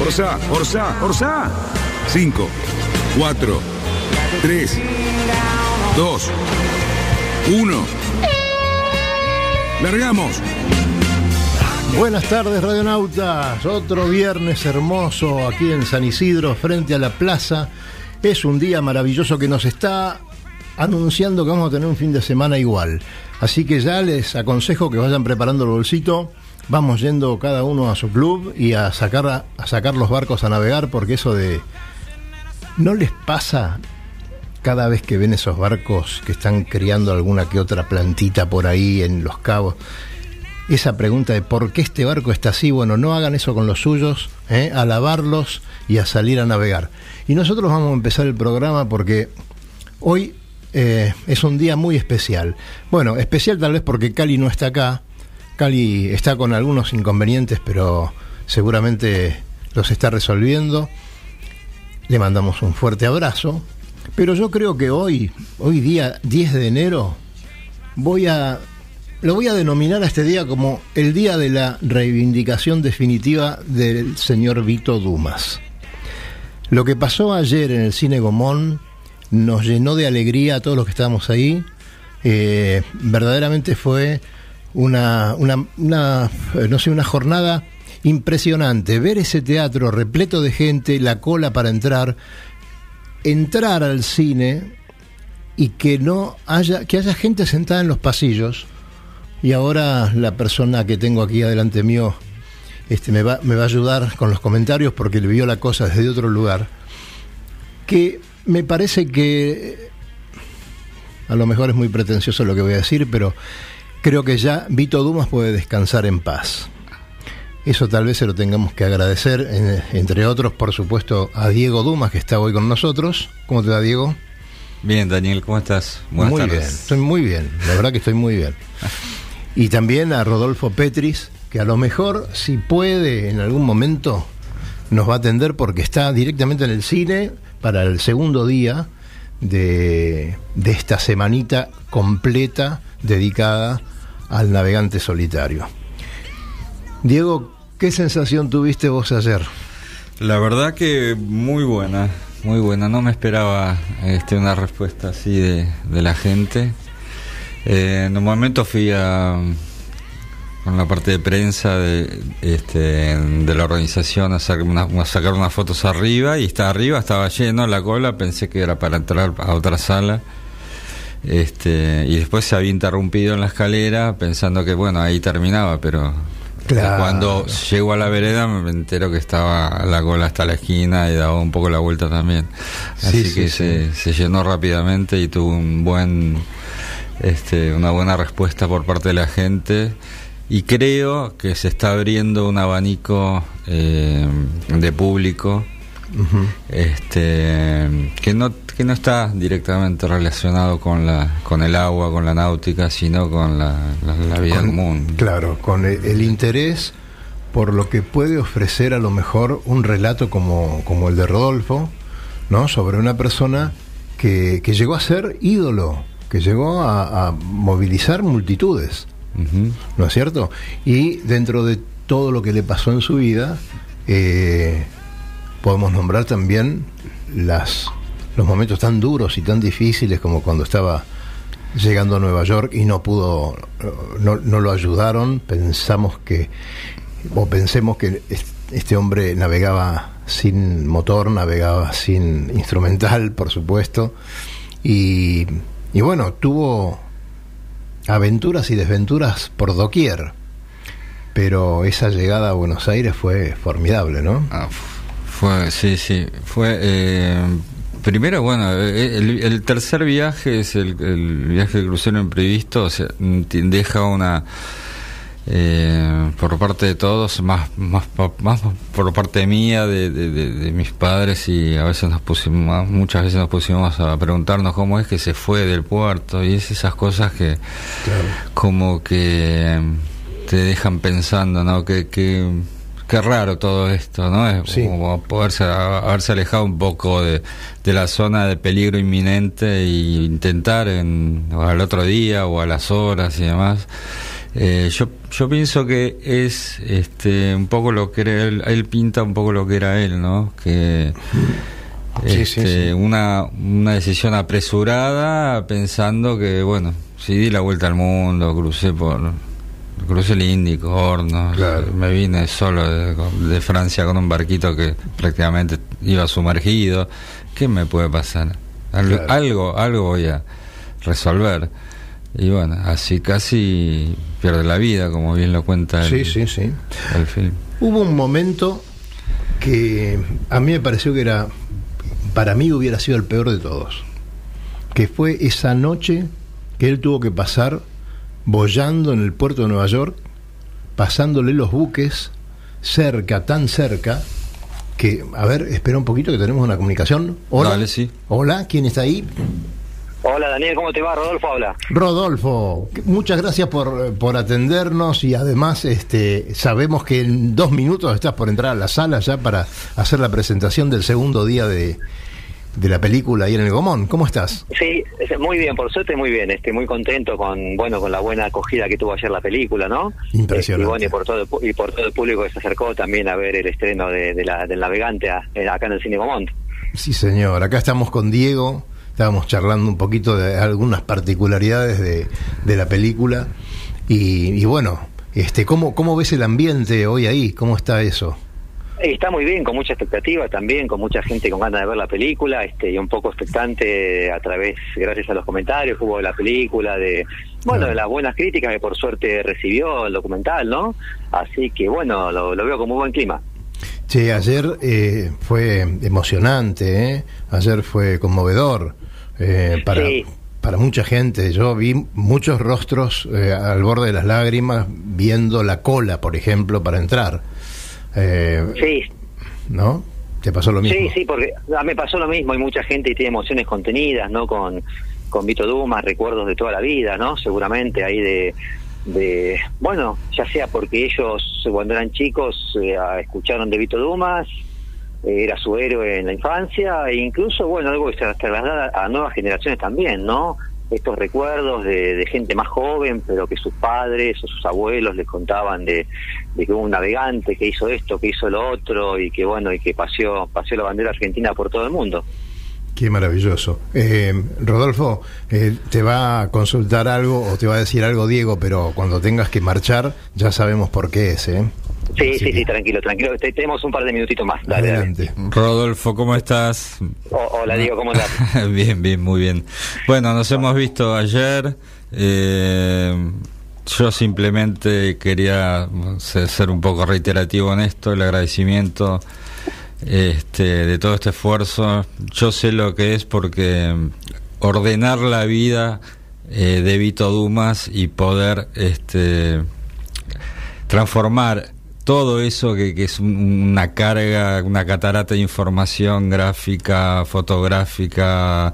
Orsa, Orsa, Orsa. 5, 4, 3, 2, 1. Largamos. Buenas tardes, radionautas. Otro viernes hermoso aquí en San Isidro, frente a la plaza. Es un día maravilloso que nos está anunciando que vamos a tener un fin de semana igual. Así que ya les aconsejo que vayan preparando el bolsito. Vamos yendo cada uno a su club y a sacar, a sacar los barcos a navegar, porque eso de. ¿No les pasa cada vez que ven esos barcos que están criando alguna que otra plantita por ahí en los cabos? esa pregunta de por qué este barco está así, bueno, no hagan eso con los suyos, ¿eh? a lavarlos y a salir a navegar. Y nosotros vamos a empezar el programa porque hoy eh, es un día muy especial. Bueno, especial tal vez porque Cali no está acá. Cali está con algunos inconvenientes, pero seguramente los está resolviendo. Le mandamos un fuerte abrazo. Pero yo creo que hoy, hoy día 10 de enero, voy a lo voy a denominar a este día como el día de la reivindicación definitiva del señor Vito Dumas. Lo que pasó ayer en el cine Gomón nos llenó de alegría a todos los que estábamos ahí. Eh, verdaderamente fue una, una, eh, no sé, una jornada impresionante. Ver ese teatro repleto de gente, la cola para entrar, entrar al cine y que no haya, que haya gente sentada en los pasillos y ahora la persona que tengo aquí adelante mío este, me, va, me va a ayudar con los comentarios porque le vio la cosa desde otro lugar. Que me parece que a lo mejor es muy pretencioso lo que voy a decir, pero creo que ya Vito Dumas puede descansar en paz. Eso tal vez se lo tengamos que agradecer, en- entre otros, por supuesto, a Diego Dumas, que está hoy con nosotros. ¿Cómo te va, Diego? Bien, Daniel, ¿cómo estás? Buenas muy tardes. bien, estoy muy bien, la verdad que estoy muy bien. Y también a Rodolfo Petris, que a lo mejor, si puede, en algún momento nos va a atender porque está directamente en el cine para el segundo día de, de esta semanita completa dedicada al navegante solitario. Diego, ¿qué sensación tuviste vos ayer? La verdad que muy buena, muy buena. No me esperaba este, una respuesta así de, de la gente. Eh, en un momento fui a con la parte de prensa de, este, la organización a, una- a sacar unas fotos arriba y está arriba, estaba lleno la cola, pensé que era para entrar a otra sala. Este, y después se había interrumpido en la escalera pensando que bueno, ahí terminaba, pero Claro. cuando llego a la vereda me entero que estaba la cola hasta la esquina y daba un poco la vuelta también. Así Sí, sí, que sí. Se, se llenó rápidamente y tuvo un buen este, una buena respuesta por parte de la gente y creo que se está abriendo un abanico eh, de público este que no que no está directamente relacionado con la con el agua con la náutica sino con la, la- la vida Con- común Claro, con el, el interés por lo que puede ofrecer a lo mejor un relato como, como el de Rodolfo, ¿no? Sobre una persona que, que llegó a ser ídolo, que llegó a, a movilizar multitudes. ¿no es cierto? Y dentro de todo lo que le pasó en su vida, eh, podemos nombrar también las, los momentos tan duros y tan difíciles como cuando estaba llegando a Nueva York y no pudo, no, no lo ayudaron, pensamos que, o pensemos que es- este hombre navegaba sin motor, navegaba sin instrumental, por supuesto, y, y bueno, tuvo aventuras y desventuras por doquier, pero esa llegada a Buenos Aires fue formidable, ¿no? Ah, fue, sí, sí, fue... Eh, primero, bueno, eh, el, tercer viaje es el, viaje de crucero imprevisto, o sea, deja una eh, por parte de todos, más, más, más por parte mía, de, de, mis padres, y a veces nos pusimos, muchas veces nos pusimos a preguntarnos cómo es que se fue del puerto, y es esas cosas que como que te dejan pensando, ¿no? Que, que, qué raro todo esto, ¿no? Es como poderse, haberse alejado un poco de, de la zona de peligro inminente e intentar en, al otro día o a las horas y demás eh, yo, yo pienso que es este un poco lo que era él, él pinta un poco lo que era él, ¿no? Que este, Una, una decisión apresurada pensando que, bueno, si di la vuelta al mundo, crucé por crucé el Índico, Hornos, me vine solo de, Francia con un barquito que prácticamente iba sumergido. ¿Qué me puede pasar? algo, algo voy a resolver. Y bueno, así casi pierde la vida, como bien lo cuenta el, sí, sí, sí. el film. Hubo un momento que a mí me pareció que era, para mí hubiera sido el peor de todos, que fue esa noche que él tuvo que pasar bollando en el puerto de Nueva York, pasándole los buques cerca, tan cerca, que, a ver, espera un poquito que tenemos una comunicación. Hola, sí. Hola, ¿quién está ahí? Hola Daniel, ¿cómo te va? Rodolfo habla. Rodolfo, muchas gracias por, por atendernos y además este, sabemos que en dos minutos estás por entrar a la sala ya para hacer la presentación del segundo día de, la película ahí en el Gomón. ¿Cómo estás? Sí, muy bien, por suerte muy bien. Estoy muy contento con bueno con la buena acogida que tuvo ayer la película, ¿no? Impresionante. y, bueno, y por todo y por todo el público que se acercó también a ver el estreno de, la, del navegante acá en el cine Gomón. Sí, señor. Acá estamos con Diego estábamos charlando un poquito de algunas particularidades de, de la película y, bueno, este, ¿cómo, ¿cómo ves el ambiente hoy ahí? ¿Cómo está eso? Está muy bien, con mucha expectativa también, con mucha gente con ganas de ver la película, este, y un poco expectante a través, gracias a los comentarios que hubo de la película, de, bueno, de las buenas críticas que por suerte recibió el documental, ¿no? Así que bueno, lo, lo veo con muy buen clima. Che, ayer eh, fue emocionante, ¿eh? ayer fue conmovedor eh, para, para mucha gente. Yo vi muchos rostros eh, al borde de las lágrimas viendo la cola, por ejemplo, para entrar. Eh, sí. ¿No? ¿Te pasó lo mismo? Sí, sí, porque a mí me pasó lo mismo. Hay mucha gente y tiene emociones contenidas, ¿no? Con, con Vito Dumas, recuerdos de toda la vida, ¿no? Seguramente ahí de, de bueno, ya sea porque ellos cuando eran chicos escucharon de Vito Dumas, era su héroe en la infancia e incluso, bueno, algo que se traslada a nuevas generaciones también, ¿no? Estos recuerdos de, gente más joven, pero que sus padres o sus abuelos les contaban de, que hubo un navegante que hizo esto, que hizo lo otro y que, bueno, y que paseó, paseó la bandera argentina por todo el mundo. Qué maravilloso. Eh, Rodolfo, eh, te va a consultar algo o te va a decir algo Diego, pero cuando tengas que marchar ya sabemos por qué es, ¿eh? Sí, sí, sí, tranquilo, tranquilo. Tenemos un par de minutitos más. Adelante. Rodolfo, ¿cómo estás? hola, Diego, ¿cómo estás? bien, bien, muy bien. Bueno, nos hemos visto ayer. Eh, yo simplemente quería ser un poco reiterativo en esto, el agradecimiento este, de todo este esfuerzo. Yo sé lo que es porque ordenar la vida eh, de Vito Dumas y poder este, transformar todo eso que, es una carga, una catarata de información gráfica, fotográfica,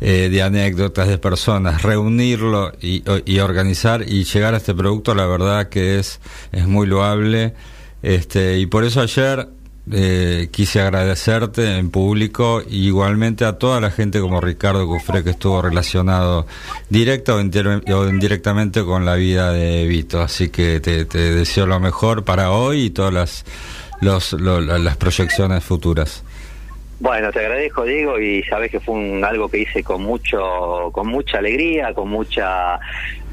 eh, de anécdotas de personas, reunirlo y, y, organizar y llegar a este producto, la verdad que es, es muy loable. Este, y por eso ayer eh, quise agradecerte en público y igualmente a toda la gente como Ricardo Cufré que estuvo relacionado directa o, indirectamente con la vida de Vito. Así que te, deseo lo mejor para hoy y todas las, los, las proyecciones futuras. Bueno, te agradezco, Diego, y sabes que fue un, algo que hice con mucho, con mucha alegría, con mucha,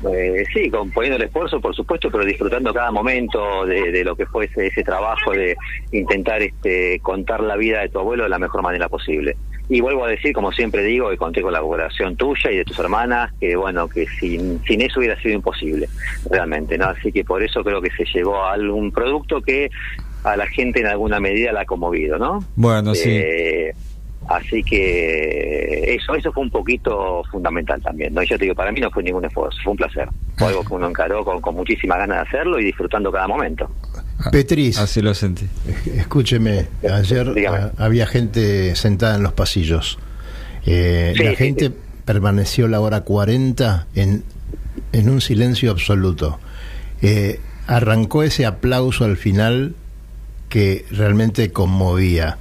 eh, sí, con poniendo el esfuerzo, por supuesto, pero disfrutando cada momento de, lo que fue ese, ese, trabajo de intentar este, contar la vida de tu abuelo de la mejor manera posible. y vuelvo a decir, como siempre digo, que conté con la colaboración tuya y de tus hermanas, que bueno, que sin, sin eso hubiera sido imposible, realmente, ¿no? Así que por eso creo que se llegó a algún producto que a la gente en alguna medida la ha conmovido, ¿no? Bueno, sí. Así que eso, eso fue un poquito fundamental también, ¿no? Y yo te digo, para mí no fue ningún esfuerzo, fue un placer. Fue algo que uno encaró con, con muchísima ganas de hacerlo y disfrutando cada momento. Petris, Así lo sentí. es- escúcheme, ayer Dígame. ah, había gente sentada en los pasillos. Eh, Sí, la sí, gente sí. permaneció la hora 40 en, en un silencio absoluto. Eh, arrancó ese aplauso al final que realmente conmovía.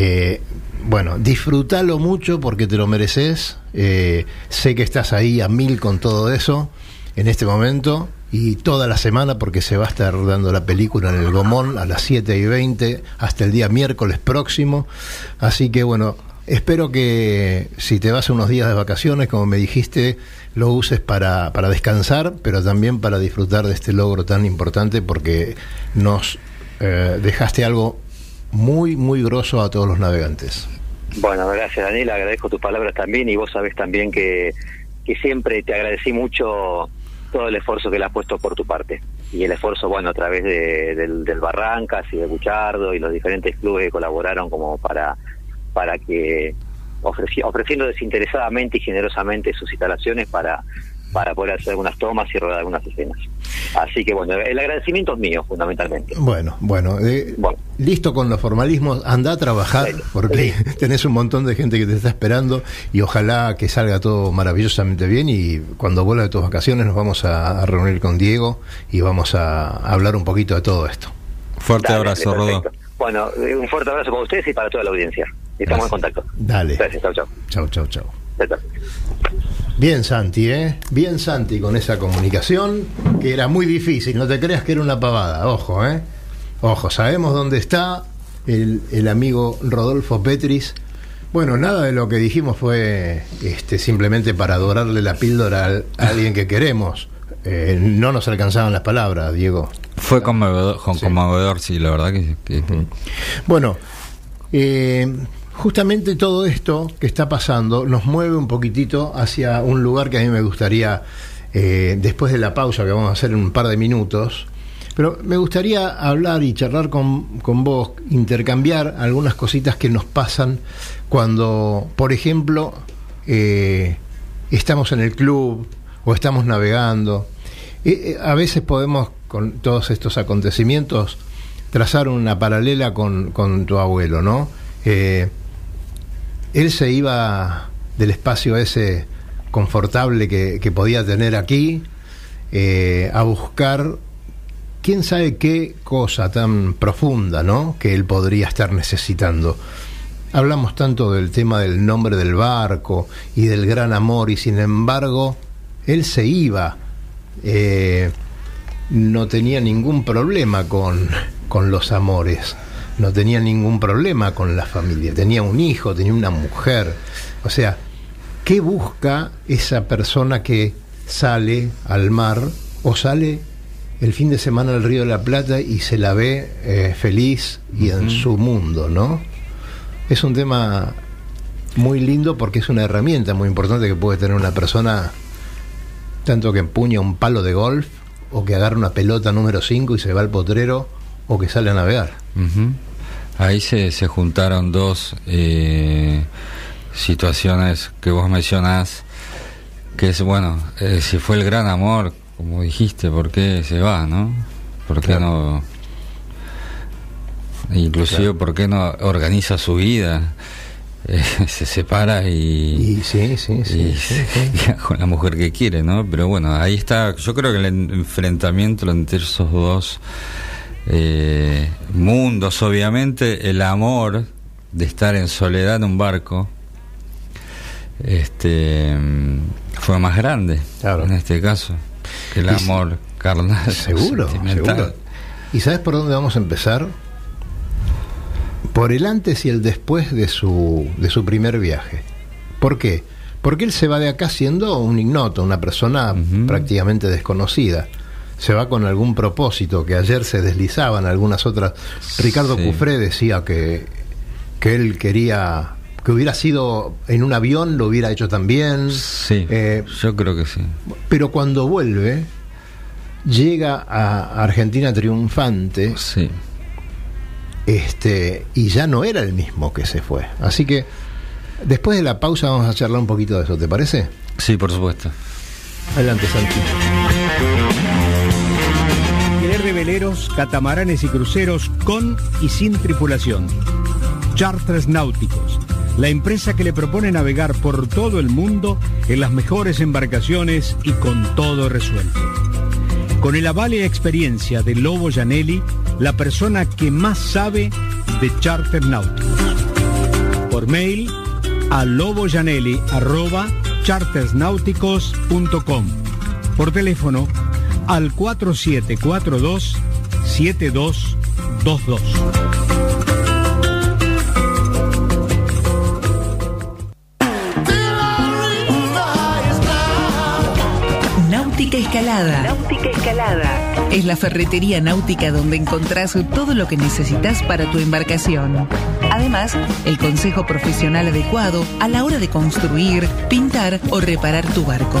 Eh, bueno, disfrútalo mucho porque te lo mereces. Eh, sé que estás ahí a mil con todo eso en este momento y toda la semana porque se va a estar dando la película en el Gomón a las 7 y 20 hasta el día miércoles próximo. Así que bueno, espero que si te vas unos días de vacaciones, como me dijiste, lo uses para, para descansar, pero también para disfrutar de este logro tan importante porque nos eh, dejaste algo muy, muy grosso a todos los navegantes. Bueno, gracias Daniel, agradezco tus palabras también y vos sabés también que, que siempre te agradecí mucho todo el esfuerzo que le has puesto por tu parte. Y el esfuerzo, bueno, a través de, del, Barrancas y de Buchardo y los diferentes clubes que colaboraron como para, para que, ofreci- ofreciendo desinteresadamente y generosamente sus instalaciones para, para poder hacer algunas tomas y rodar algunas escenas. Así que bueno, el agradecimiento es mío, fundamentalmente. Bueno, bueno, eh, Bueno. listo con los formalismos, anda a trabajar porque tenés un montón de gente que te está esperando y ojalá que salga todo maravillosamente bien y cuando vuelva de tus vacaciones nos vamos a, a reunir con Diego y vamos a, hablar un poquito de todo esto. Fuerte Dale, abrazo, Rodó. Bueno, un fuerte abrazo para ustedes y para toda la audiencia. Estamos en contacto. Dale. Gracias, chao, chao. Chau, chau, chau. Chao, chao. Bien Santi, ¿eh? Bien Santi con esa comunicación que era muy difícil, no te creas que era una pavada, ojo, ¿eh? Ojo, sabemos dónde está el, el amigo Rodolfo Petris. Bueno, nada de lo que dijimos fue este, simplemente para adorarle la píldora al- a alguien que queremos. Eh, no nos alcanzaban las palabras, Diego. Fue conmovedor, con- Sí. conmovedor, sí, la verdad que... que- Bueno, eh, justamente todo esto que está pasando nos mueve un poquitito hacia un lugar que a mí me gustaría, eh, después de la pausa que vamos a hacer en un par de minutos, pero me gustaría hablar y charlar con, con vos, intercambiar algunas cositas que nos pasan cuando, por ejemplo, eh, estamos en el club o estamos navegando. Eh, eh, a veces podemos, con todos estos acontecimientos, trazar una paralela con, con tu abuelo, ¿no? Eh, él se iba del espacio ese confortable que, podía tener aquí eh, a buscar quién sabe qué cosa tan profunda, ¿no? Que él podría estar necesitando. Hablamos tanto del tema del nombre del barco y del gran amor y sin embargo él se iba. eh, no tenía ningún problema con, con los amores, no tenía ningún problema con la familia, tenía un hijo, tenía una mujer. O sea, ¿qué busca esa persona que sale al mar o sale el fin de semana al Río de la Plata y se la ve eh, feliz y en su mundo, ¿no? Es un tema muy lindo porque es una herramienta muy importante que puede tener una persona tanto que empuña un palo de golf o que agarra una pelota número 5 y se va al potrero o que sale a navegar. Ahí se, se juntaron dos eh, situaciones que vos mencionás, que es, bueno, eh, si fue el gran amor, como dijiste, ¿por qué se va, no? ¿Por qué Claro. no? Inclusive, Claro. ¿por qué no organiza su vida? Eh, se separa y... Y sí, sí, sí. y se con la mujer que quiere, ¿no? Pero bueno, ahí está, yo creo que el en- enfrentamiento entre esos dos eh, mundos, obviamente, el amor de estar en soledad en un barco, este fue más grande Claro. en este caso que el Y amor carnal Seguro, seguro. ¿Y sabes por dónde vamos a empezar? Por el antes y el después de su, de su primer viaje. ¿Por qué? Porque él se va de acá siendo un ignoto, una persona prácticamente desconocida. Se va con algún propósito, que ayer se deslizaban algunas otras. Ricardo Sí. Cufré decía que, que él quería que hubiera sido en un avión, lo hubiera hecho también. Sí, Eh, yo creo que sí. pero cuando vuelve, llega a Argentina triunfante Sí. este, y ya no era el mismo que se fue. Así que después de la pausa vamos a charlar un poquito de eso, ¿te parece? Sí, por supuesto. Adelante, Santi. Veleros, catamaranes y cruceros con y sin tripulación. Charters Náuticos, la empresa que le propone navegar por todo el mundo en las mejores embarcaciones y con todo resuelto. Con el aval y experiencia de Lobo Janelli, la persona que más sabe de charter náuticos. Por mail a loboyanelli.chartersnáuticos.com. Por teléfono al 4742-7222. Náutica Escalada. Náutica Escalada. Es la ferretería náutica donde encontrás todo lo que necesitas para tu embarcación. Además, el consejo profesional adecuado a la hora de construir, pintar o reparar tu barco.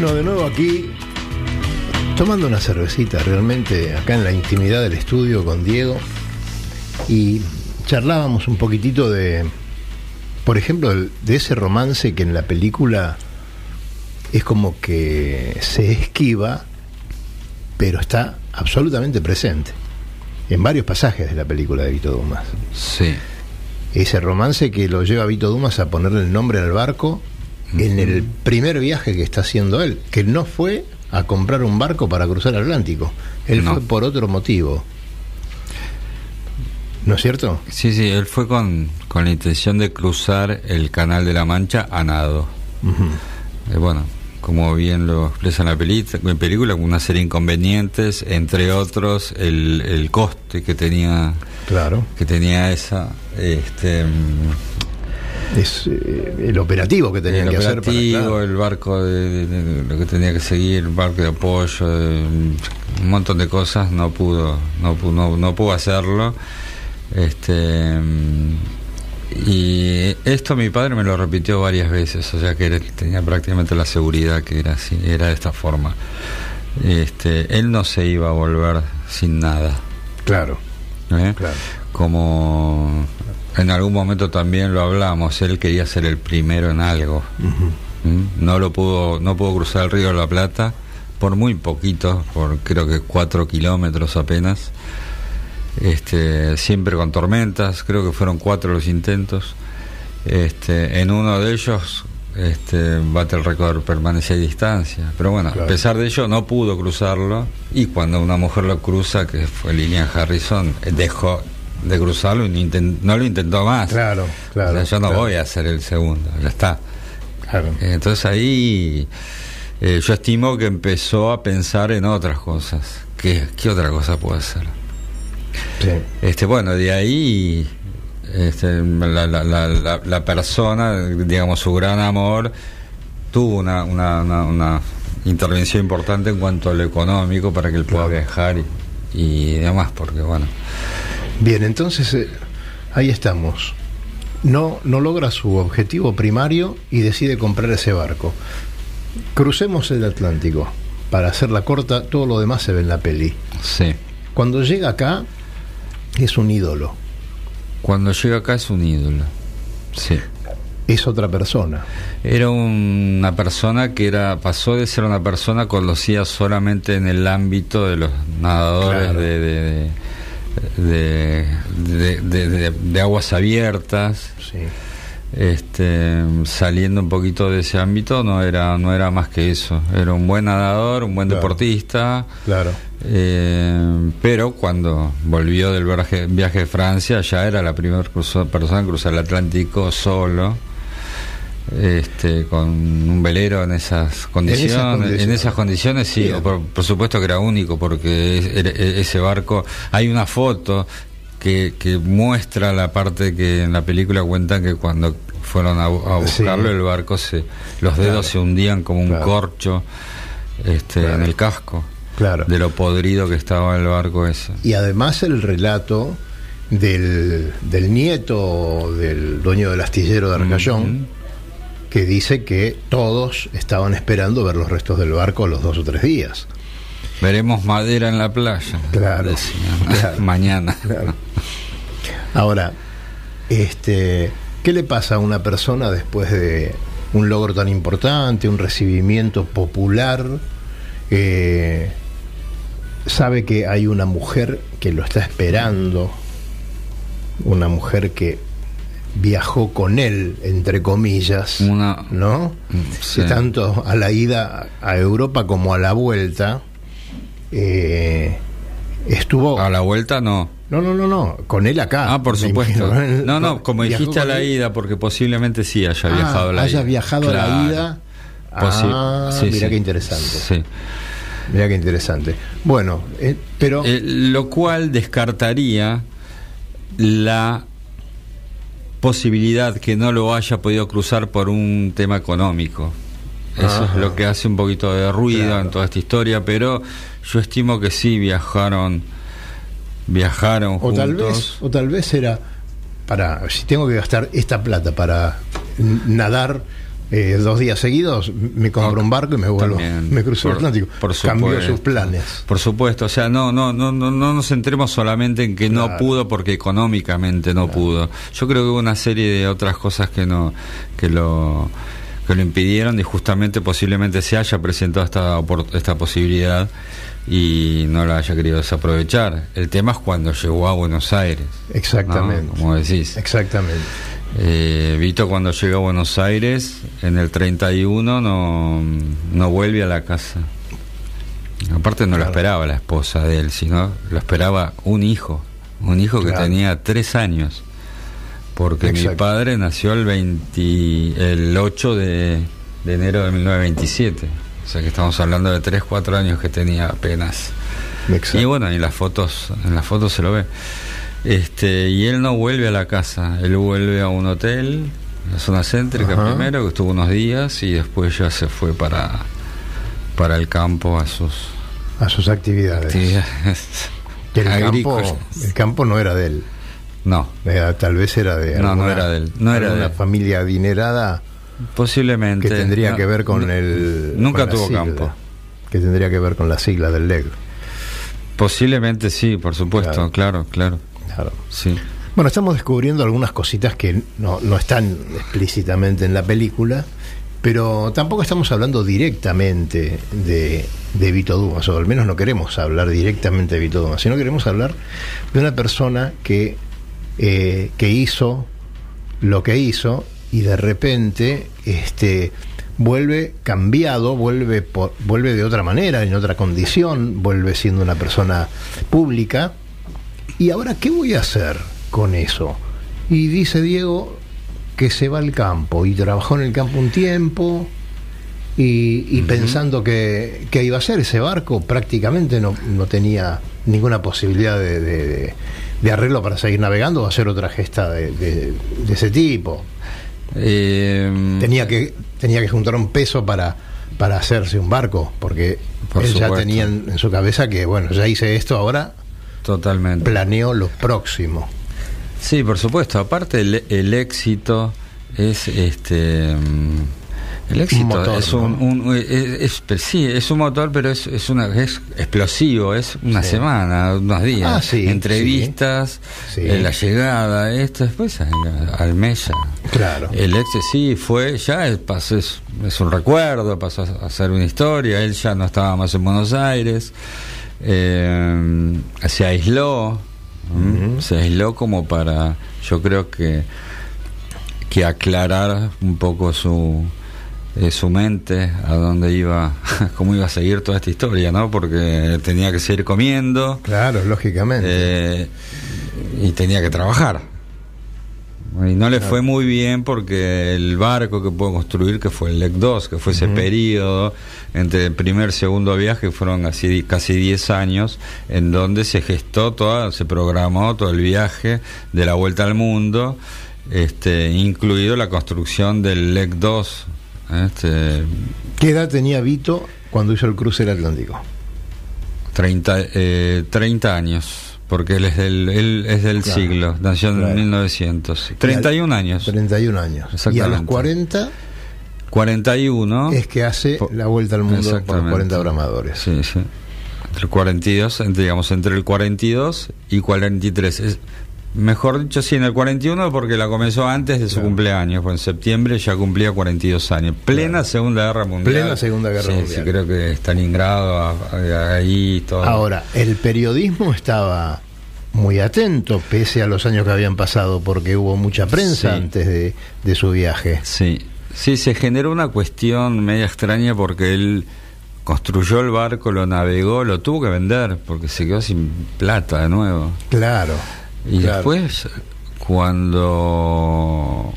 Bueno, de nuevo aquí, tomando una cervecita, realmente acá en la intimidad del estudio con Diego, y charlábamos un poquitito de, por ejemplo, de ese romance que en la película es como que se esquiva, pero está absolutamente presente, en varios pasajes de la película de Vito Dumas. Sí. Ese romance que lo lleva a Vito Dumas a ponerle el nombre al barco en el primer viaje que está haciendo él, que no fue a comprar un barco para cruzar el Atlántico, él No. fue por otro motivo. ¿No es cierto? Sí, sí, él fue con, con la intención de cruzar el Canal de la Mancha a nado. Eh, bueno, como bien lo expresa en la peli- en película, con una serie de inconvenientes, entre otros el, el coste que tenía Claro. que tenía esa este mm, Es eh, el operativo que tenían el que hacer para claro. el barco de, lo que tenía que seguir, el barco de apoyo, de- un montón de cosas, no pudo, no pudo, no, no pudo hacerlo. Este y esto mi padre me lo repitió varias veces, o sea que él tenía prácticamente la seguridad que era así, era de esta forma. Este, él no se iba a volver sin nada. Claro, ¿eh? claro. como en algún momento también lo hablamos, él quería ser el primero en algo. ¿Mm? No lo pudo, no pudo cruzar el río de la Plata por muy poquito, por creo que cuatro kilómetros apenas. Este, siempre con tormentas, creo que fueron cuatro los intentos. Este, en uno de ellos, este, bate el récord permanecía a distancia. Pero bueno, Claro. a pesar de ello, no pudo cruzarlo. Y cuando una mujer lo cruza, que fue Lilian Harrison, dejó de cruzarlo y no, lo intentó más. Claro, claro, O sea, yo no claro. voy a ser el segundo, ya está. Claro. Eh, Entonces ahí eh, yo estimo que empezó a pensar en otras cosas. ¿Qué, qué otra cosa puede ser? Sí. Este, bueno, de ahí este, la, la- la- persona, digamos, su gran amor, tuvo una, una, una- una intervención importante en cuanto a lo económico para que él pueda viajar y, y demás, porque bueno, Bien, entonces eh, ahí estamos. No, no logra su objetivo primario y decide comprar ese barco. Crucemos el Atlántico. Para hacerla corta, todo lo demás se ve en la peli. sí. Cuando llega acá, es un ídolo. Cuando llega acá es un ídolo. Sí. es otra persona. Era una persona que era pasó de ser una persona conocida solamente en el ámbito de los nadadores Claro. de, de, de, de- de- de- de aguas abiertas. Sí. Este, saliendo un poquito de ese ámbito no era no era más que eso era un buen nadador un buen Claro. deportista Claro. eh, pero cuando volvió del viaje, viaje de Francia ya era la primera persona en cruzar el Atlántico solo este con un velero en esas condiciones en condiciones. esas condiciones, sí por, por supuesto que era único porque es- e- ese barco hay una foto que, que muestra la parte que en la película cuentan que cuando fueron a, a Sí. buscarlo el barco se los dedos Claro. se hundían como un Claro. corcho este Claro. en el casco Claro. de lo podrido que estaba el barco ese. Y además el relato del, del nieto del dueño del astillero de Arcayón, que dice que todos estaban esperando ver los restos del barco a los dos o tres días. Veremos madera en la playa. Claro. Mañana. Claro. Ahora, este, ¿qué le pasa a una persona después de un logro tan importante, un recibimiento popular? Eh, sabe que hay una mujer que lo está esperando, una mujer que viajó con él, entre comillas, Una- ¿no? sí. Que tanto a la ida a Europa como a la vuelta eh, estuvo A la vuelta no. no, no, no, no, con él acá. Ah, por supuesto. imagino. No, no, como dijiste a la él. ida, porque posiblemente sí haya Ah, viajado a la haya ida. viajado a la ida. Ah, sí, mira sí. qué interesante. Sí. Mira qué interesante. Bueno, eh, pero Eh, lo cual descartaría la posibilidad que no lo haya podido cruzar por un tema económico. Eso Ajá. es lo que hace un poquito de ruido Claro. en toda esta historia, pero yo estimo que sí viajaron viajaron o juntos. tal vez o tal vez era para si tengo que gastar esta plata para nadar eh, dos días seguidos, me compro un barco y me vuelvo, también. me cruzo el Atlántico. por Cambió sus planes. Por supuesto, o sea, no, no, no, no, no nos centremos solamente en que no pudo porque económicamente no pudo. Yo creo que hubo una serie de otras cosas que no, que lo, que lo impidieron y justamente posiblemente se haya presentado esta, esta posibilidad y no la haya querido desaprovechar. El tema es cuando llegó a Buenos Aires. Exactamente. ¿no? Como decís. Exactamente. Eh, Vito cuando llega a Buenos Aires en el 31 no, no vuelve a la casa. Aparte no lo esperaba la esposa de él, sino lo esperaba un hijo, un hijo que tenía tres años. Porque mi padre nació el, 20 el 8 de, de enero de 1927. O sea que estamos hablando de 3, 4 años que tenía apenas. Exacto. Y bueno, en las fotos, en las fotos se lo ve. Este, y él no vuelve a la casa, él vuelve a un hotel, en la zona céntrica Ajá. primero, que estuvo unos días, y después ya se fue para, para el campo a sus a sus actividades. actividades Que el campo, el campo no era de él. No, Era- tal vez era de No, no era de él, no era él. familia adinerada posiblemente. que tendría no, que ver con el Nunca con tuvo sigla, campo. que tendría que ver con la sigla del negro Posiblemente sí, por supuesto, claro, claro. Claro. Sí. bueno estamos descubriendo algunas cositas que no, no están explícitamente en la película pero tampoco estamos hablando directamente de, de Vito Dumas, o al menos no queremos hablar directamente de Vito Dumas, sino queremos hablar de una persona que, eh, que hizo lo que hizo y de repente este, vuelve cambiado, vuelve, por- vuelve de otra manera, en otra condición, vuelve siendo una persona pública. ¿Y ahora qué voy a hacer con eso? Y dice Diego que se va al campo y trabajó en el campo un tiempo y, y pensando que, que iba a ser ese barco, prácticamente no, no tenía ninguna posibilidad de, de- de- de arreglo para seguir navegando o hacer otra gesta de, ese tipo. Eh, Tenía que, tenía que juntar un peso para, para hacerse un barco, porque Por él ya tenía en, en su cabeza que, bueno, ya hice esto, ahora Totalmente. planeo lo próximo. Sí, por supuesto. Aparte el, el éxito es este mm, El éxito Un motor, es un, un- es- es- sí, es un motor, pero es, es una es explosivo, es una Sí. semana, unos días, Ah, sí, entrevistas, sí. eh, la llegada, esto después al, al mes. Claro. El ex sí fue, ya es, pasó, es, es un recuerdo, pasó a ser una historia, él ya no estaba más en Buenos Aires, eh, se aisló, se aisló como para, yo creo que, que aclarar un poco su, eh, su mente a dónde iba, cómo iba a seguir toda esta historia, ¿no? Porque tenía que seguir comiendo Claro, lógicamente. eh, y tenía que trabajar. Y no le fue muy bien porque el barco que pudo construir, que fue el LEC 2, que fue ese periodo entre el primer y segundo viaje, fueron así casi 10 años, en donde se gestó toda, se programó todo el viaje de la vuelta al mundo, este, incluido la construcción del LEC 2. Este, ¿Qué edad tenía Vito cuando hizo el cruce del Atlántico? 30, eh, 30 años, porque él es del, él es del Claro, siglo, nació en claro. 1900. 31 años. 31 años. Y a los Exactamente. 40 41 es que hace la vuelta al mundo por los Exactamente. 40 bramadores. Sí, sí. Entre el 42, entre, digamos, entre el 42 y 43. Es, mejor dicho, sí, en el 41 porque la comenzó antes de su Claro. cumpleaños, fue en septiembre ya cumplía 42 años. Plena Claro. Segunda Guerra Mundial. Plena Segunda Guerra Sí, Mundial. Sí, creo que Stalingrado, ahí, todo. Ahora, el periodismo estaba muy atento, pese a los años que habían pasado, porque hubo mucha prensa Sí. antes de, de su viaje. Sí, sí, se generó una cuestión media extraña porque él construyó el barco, lo navegó, lo tuvo que vender porque se quedó sin plata de nuevo. Claro. Y claro. después, cuando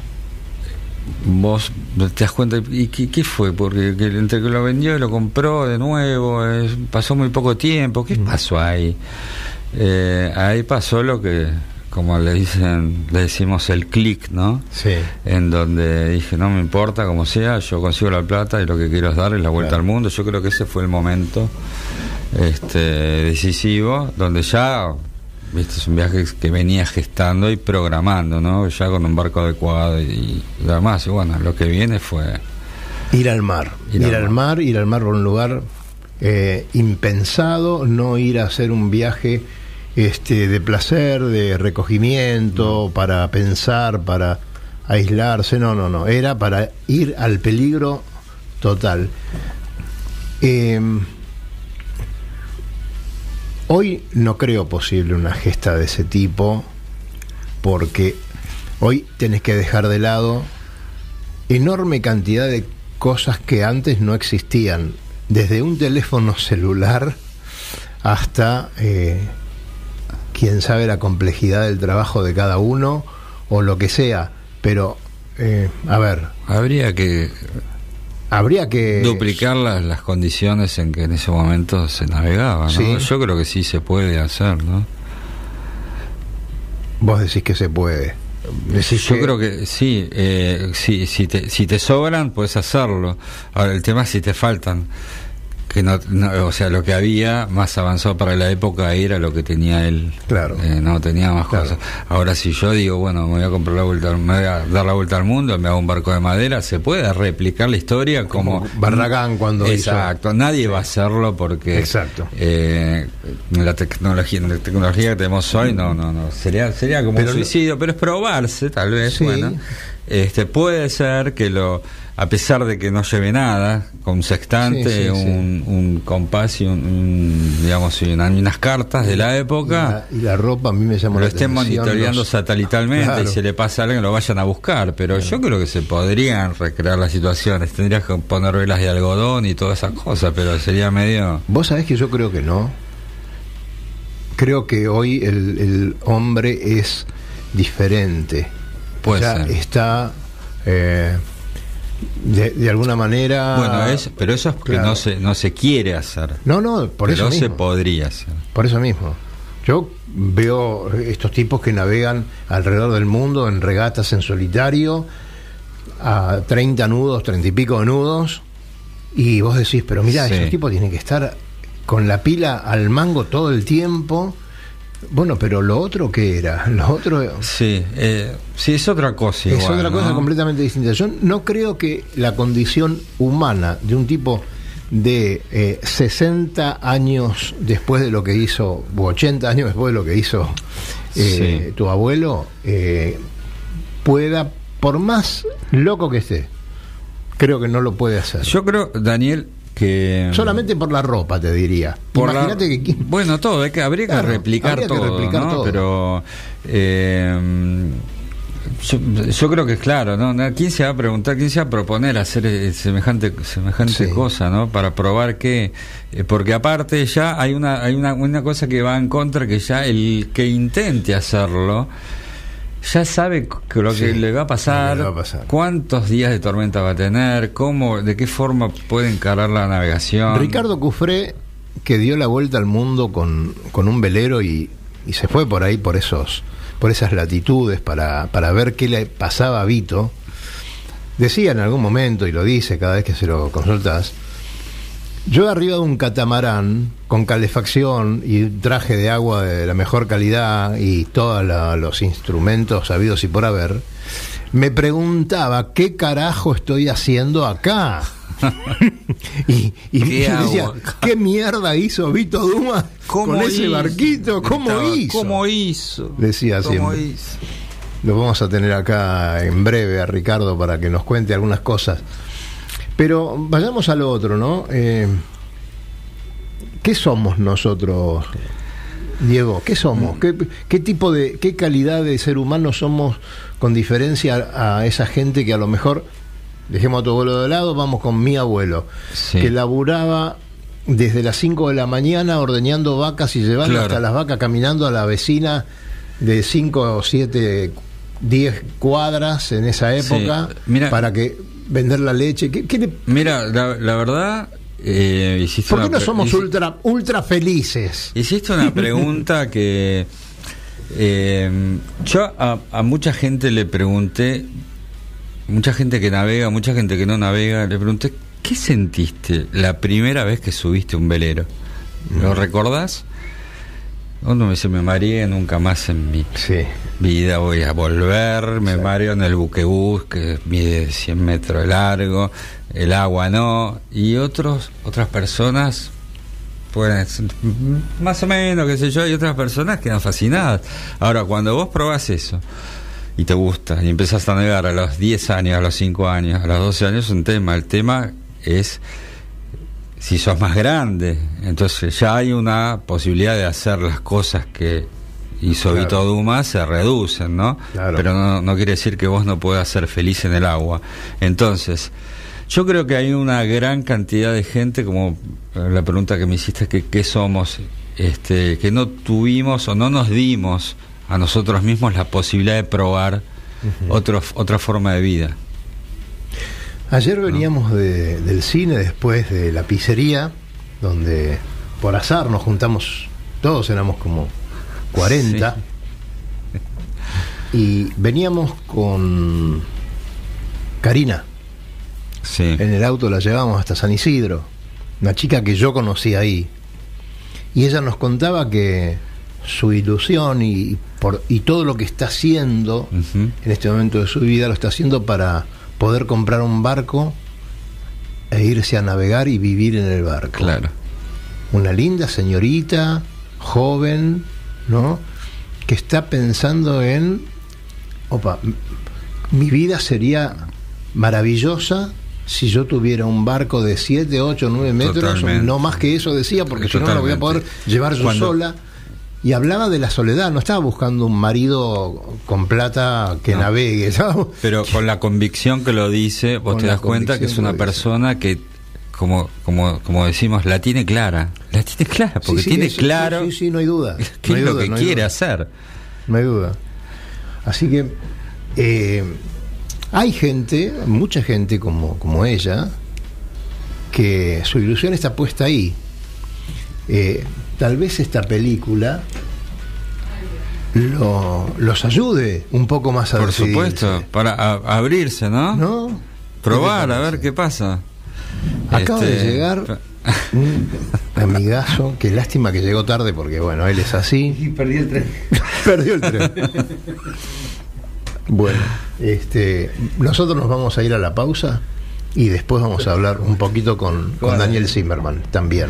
vos te das cuenta, ¿y qué, qué fue? Porque que entre que lo vendió y lo compró de nuevo, es- pasó muy poco tiempo, ¿qué pasó ahí? Eh, ahí pasó lo que, como le dicen, le decimos el clic, ¿no? Sí. en donde dije, no me importa como sea, yo consigo la plata y lo que quiero es darle la vuelta Claro. al mundo. Yo creo que ese fue el momento este, decisivo, donde ya, viste, es un viaje que venía gestando y programando, ¿no? Ya con un barco adecuado y. Y bueno, lo que viene fue... Ir al mar. Ir, al mar. ir al mar por un lugar eh, impensado, no ir a hacer un viaje este, de placer, de recogimiento, para pensar, para aislarse, no, no, no, era para ir al peligro total. Eh, hoy no creo posible una gesta de ese tipo, porque hoy tenés que dejar de lado enorme cantidad de cosas que antes no existían, desde un teléfono celular hasta eh, quién sabe la complejidad del trabajo de cada uno o lo que sea, pero eh, a ver, Habría que habría que duplicar las, las condiciones en que en ese momento se navegaba, ¿no? Sí. Yo creo que sí se puede hacer, ¿no? Vos decís que se puede. Decís Yo creo que sí, eh, sí, si, te, si te sobran, puedes hacerlo. Ahora, el tema es si te faltan. Que no, no- o sea, lo que había más avanzado para la época era lo que tenía él. Claro. Eh, no tenía más Claro. cosas. Ahora, si yo digo, bueno, me voy a comprar la vuelta, me voy a dar la vuelta al mundo, me hago un barco de madera, se puede replicar la historia como. Como Barragán cuando hizo- Exacto, nadie va a hacerlo porque. Exacto. eh, la tecnología, la tecnología que tenemos hoy, no, no, no. Sería, sería como Pero un no- suicidio, pero es probarse, tal vez. Sí. Bueno, este puede ser que lo, a pesar de que no lleve nada, con un sextante, Sí, sí, sí. un, un compás y un, un, digamos, unas cartas de la y época. la, y la ropa a mí me llama Lo la estén atención, monitoreando los- satelitalmente Claro. y se le pasa a alguien, lo vayan a buscar. Pero yo creo que se podrían recrear las situaciones. Tendrías que poner velas de algodón y todas esas cosas, pero sería medio. Vos sabés que yo creo que no. Creo que hoy el, el hombre es diferente. Puede Ya ser. está eh, de, de alguna manera. Bueno, es, pero eso es que Claro. no se, no se quiere hacer. No, no, por pero eso se mismo. podría hacer. Por eso mismo. Yo veo estos tipos que navegan alrededor del mundo en regatas en solitario, a 30 nudos, 30 y pico de nudos, y vos decís, pero mira, Sí. esos tipos tienen que estar con la pila al mango todo el tiempo Bueno, pero lo otro que era, lo otro Sí, eh, sí, es otra cosa. es igual, otra cosa completamente distinta. Yo no creo que la condición humana de un tipo de eh, 60 años después de lo que hizo, u 80 años después de lo que hizo eh, Sí. tu abuelo, eh, pueda, por más loco que esté, creo que no lo puede hacer. Yo creo, Daniel, que. Solamente por la ropa, te diría. por la- Imagínate que... Bueno, todo, hay que, habría que replicar habría que todo. replicar ¿no? todo. Pero. eh, yo, yo creo que es claro, ¿no? ¿Quién se va a preguntar, quién se va a proponer hacer eh, semejante semejante Sí. cosa, ¿no? Para probar que, eh, porque aparte ya hay una hay una, una cosa que va en contra que ya el que intente hacerlo ya sabe que lo que Sí, le va a pasar, lo que le va a pasar. cuántos días de tormenta va a tener, cómo, de qué forma puede encarar la navegación. Ricardo Cufré, que dio la vuelta al mundo con, con un velero y, y se fue por ahí, por esos por esas latitudes, para, para ver qué le pasaba a Vito, decía en algún momento, y lo dice cada vez que se lo consultas, yo arriba de un catamarán con calefacción y traje de agua de la mejor calidad y todos los instrumentos sabidos y por haber, me preguntaba qué carajo estoy haciendo acá. y y ¿Qué yo decía, hago? ¿qué mierda hizo Vito Duma con ese hizo? barquito? ¿Cómo Estaba- hizo? ¿Cómo hizo? Decía ¿Cómo siempre. hizo? Lo vamos a tener acá en breve a Ricardo para que nos cuente algunas cosas. Pero vayamos a lo otro, ¿no? Eh, ¿Qué somos nosotros, Diego? ¿Qué somos? ¿Qué, qué tipo de, qué calidad de ser humano somos con diferencia a esa gente que a lo mejor, dejemos a tu abuelo de lado, vamos con mi abuelo, Sí. que laburaba desde las 5 de la mañana ordeñando vacas y llevando Claro. hasta las vacas caminando a la vecina de 5 o 7, 10 cuadras en esa época Mira- para que vender la leche. ¿Qué, qué le- Mira, la, la verdad, eh, hiciste ¿Por qué no somos ultra, ultra felices? Hiciste una pregunta que eh, yo a, a mucha gente le pregunté, mucha gente que navega, mucha gente que no navega, le pregunté, ¿qué sentiste la primera vez que subiste un velero? ¿Lo recordás? Uno me dice, me mareé nunca más en mi Sí. vida voy a volver, me mareo en el buquebús que mide 100 metros de largo, el agua no, y otros otras personas pueden ser, mm, más o menos, qué sé yo, y otras personas quedan fascinadas. Ahora, cuando vos probás eso y te gusta y empezás a navegar a los 10 años, a los 5 años, a los 12 años, es un tema, el tema es si sos más grande, entonces ya hay una posibilidad de hacer las cosas que hizo Claro. Vito Duma, se reducen, ¿no? Claro. Pero no, no quiere decir que vos no puedas ser feliz en el agua. Entonces, yo creo que hay una gran cantidad de gente, como eh, la pregunta que me hiciste, que qué somos, este, que no tuvimos o no nos dimos a nosotros mismos la posibilidad de probar otro- otra forma de vida. Ayer veníamos de- del cine después de la pizzería, donde por azar nos juntamos, todos éramos como 40, y veníamos con Karina. Sí. En el auto la llevamos hasta San Isidro, una chica que yo conocí ahí. Y ella nos contaba que su ilusión y, por, y todo lo que está haciendo en este momento de su vida lo está haciendo para poder comprar un barco e irse a navegar y vivir en el barco. Claro. Una linda señorita, joven, ¿no? Que está pensando en, opa, mi vida sería maravillosa si yo tuviera un barco de 7, 8, 9 metros, Totalmente. no más que eso decía, porque si no no lo voy a poder llevar yo Cuando- sola. Y hablaba de la soledad, no estaba buscando un marido con plata que No. navegue, ¿sabes? Pero con la convicción que lo dice, vos Con te das cuenta que es una persona que, como, como, como decimos, la tiene clara. La tiene clara, porque Sí, sí, tiene eso, claro Sí, sí, no hay duda. qué no hay es lo que no quiere duda. hacer. No hay duda. Así que eh, hay gente, mucha gente como, como ella, que su ilusión está puesta ahí. Eh, tal vez esta película lo- los ayude un poco más a Por decidirse. supuesto, para a- abrirse, ¿no? ¿No? Probar, ¿Qué te a ver qué pasa. Acaba de Este, llegar un amigazo, qué lástima que llegó tarde porque bueno, él es así. Y perdí el tren. Perdió el tren. Bueno, este, nosotros nos vamos a ir a la pausa y después vamos a hablar un poquito con, con Daniel Zimmerman también.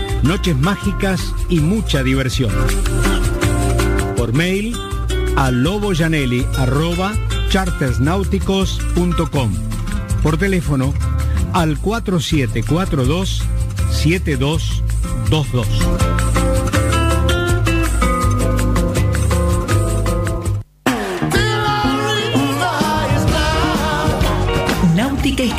noches mágicas y mucha diversión. Por mail a chartersnáuticos.com. Por teléfono al 4742 7222.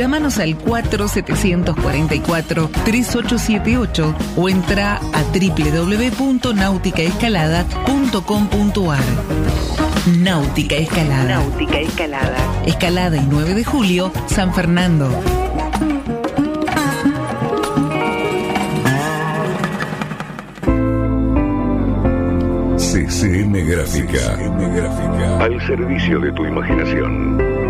Llámanos al 4744-3878 o entra a www.nauticaescalada.com.ar. Náutica Escalada. Náutica Escalada. Escalada y 9 de julio, San Fernando. CCM Gráfica. Al servicio de tu imaginación.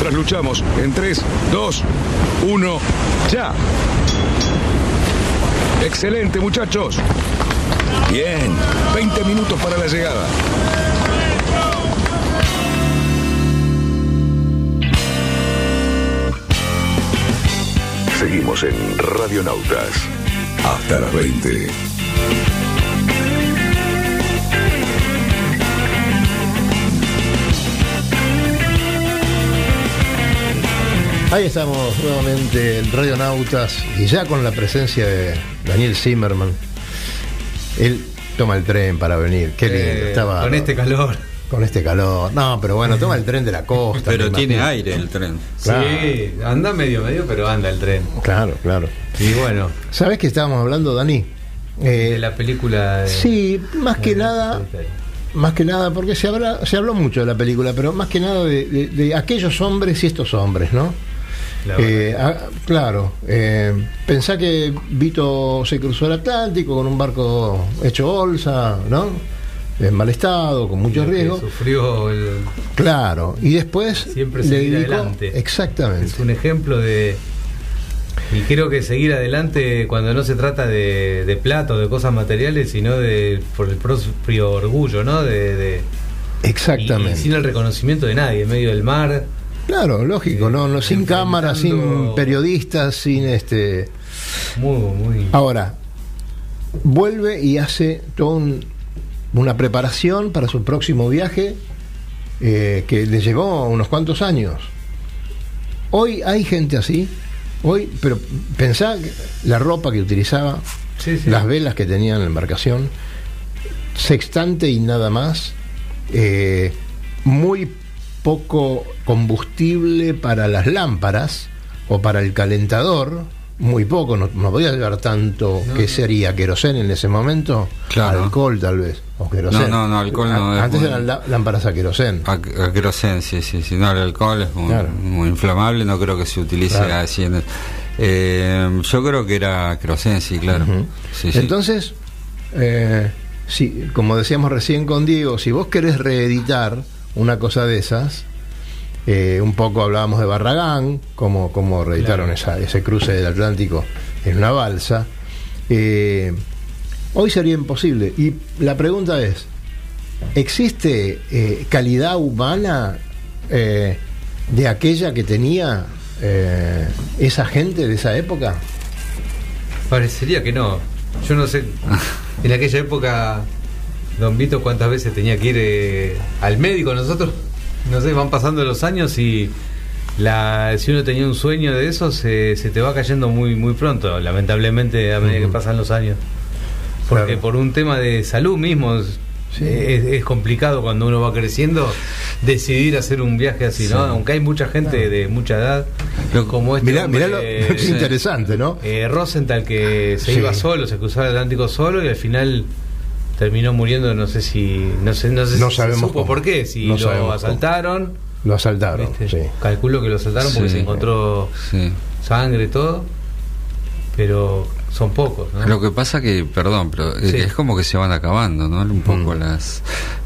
Trasluchamos en 3, 2, 1, ya. Excelente, muchachos. Bien, 20 minutos para la llegada. Seguimos en Radionautas. Hasta las 20. Ahí estamos nuevamente en Radionautas y ya con la presencia de Daniel Zimmerman. Él toma el tren para venir. Qué lindo. Eh, Estaba con este calor. con este calor. No, pero bueno, toma el tren de la costa. Pero tiene imagino. aire el tren. Claro. Sí, anda medio medio, pero anda el tren. Claro, claro. Y bueno, ¿Sabes qué estábamos hablando, Dani? Eh, de la película. de- sí, más que de- nada, más que nada, porque se, habla, se habló mucho de la película, pero más que nada de, de- de aquellos hombres y estos hombres, ¿no? Eh, ah, claro, eh, pensá que Vito se cruzó el Atlántico con un barco hecho bolsa, ¿no? En mal estado, con mucho riesgo. Sufrió el. Claro, y después Siempre le seguir dedicó- adelante. Exactamente. Es un ejemplo de. Y creo que seguir adelante cuando no se trata de, de plata o de cosas materiales, sino de por el propio orgullo, ¿no? De, de- Exactamente. Y, y sin el reconocimiento de nadie, en medio del mar. Claro, lógico, no, no sin cámaras, sin periodistas, sin este. Muy, muy. Ahora, vuelve y hace toda un- una preparación para su próximo viaje eh, que le llevó unos cuantos años. Hoy hay gente así, hoy, pero pensá la ropa que utilizaba, Sí, sí. las velas que tenía en la embarcación, sextante y nada más, eh, muy poco combustible para las lámparas o para el calentador, muy poco, no, no podía llevar tanto, No, ¿qué no. sería? ¿Querosén en ese momento? Claro. Alcohol tal vez, o querosén. No, no, no, alcohol no, A- Antes eran lá- lámparas a querosén. A, a querosén, sí, sí, sí. No, el alcohol es muy, Claro. muy inflamable, no creo que se utilice Claro. así. en el- Eh, yo creo que era querosén, sí, claro. Sí. Entonces, eh, sí, como decíamos recién con Diego, si vos querés reeditar una cosa de esas, eh, un poco hablábamos de Barragán, como, como reeditaron esa- ese cruce del Atlántico en una balsa. Eh, hoy sería imposible. Y la pregunta es, ¿existe eh, calidad humana de aquella que tenía esa gente de esa época? Parecería que no. Yo no sé. En aquella época, Don Vito, cuántas veces tenía que ir eh, al médico. Nosotros, no sé, van pasando los años y la, si uno tenía un sueño de eso, se, se te va cayendo muy, muy pronto, lamentablemente, a medida que pasan los años. Porque Claro. por un tema de salud mismo, es, es- es complicado cuando uno va creciendo decidir hacer un viaje así, ¿no? Sí. Aunque hay mucha gente de mucha edad, como este Mirá, hombre, mirá lo, eh, qué interesante, ¿no? eh, Rosenthal que se Sí. iba solo, se cruzaba el Atlántico solo y al final terminó muriendo, no sé si no sé no sé No si sabemos se supo cómo. por qué, si No lo cómo. asaltaron, Lo asaltaron, ¿viste? sí. calculo que lo asaltaron porque Sí. se encontró Sí. sangre y todo, pero son pocos, ¿no? Lo que pasa que, perdón, pero Sí. es como que se van acabando, ¿no? Un poco las...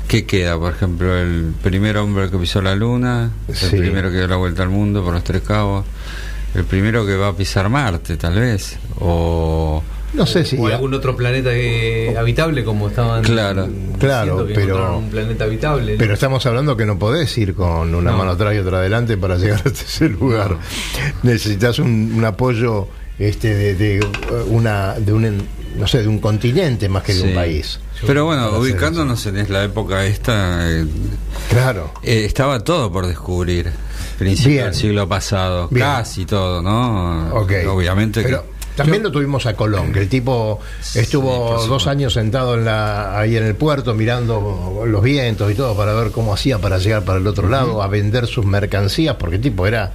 ¿Qué queda? Por ejemplo, el primer hombre que pisó la luna, Sí. el primero que dio la vuelta al mundo por los tres cabos, el primero que va a pisar Marte, tal vez, o... No sé si... o algún otro planeta eh, habitable como estaban Claro. diciendo Claro, que pero- un planeta habitable. ¿no? Pero estamos hablando que no podés ir con una No. mano atrás y otra adelante para llegar hasta ese lugar. Necesitas un, un apoyo este de, de, uh, una de un no sé de un continente más que de un país. Pero bueno, ubicándonos en la época esta, eh, Claro. eh, estaba todo por descubrir. Principio Bien. del siglo pasado, Bien. casi todo, ¿no? Ok. Obviamente Pero que... también lo tuvimos a Colón, que el tipo estuvo dos años sentado en la, ahí en el puerto mirando los vientos y todo para ver cómo hacía para llegar para el otro lado, a vender sus mercancías, porque el tipo era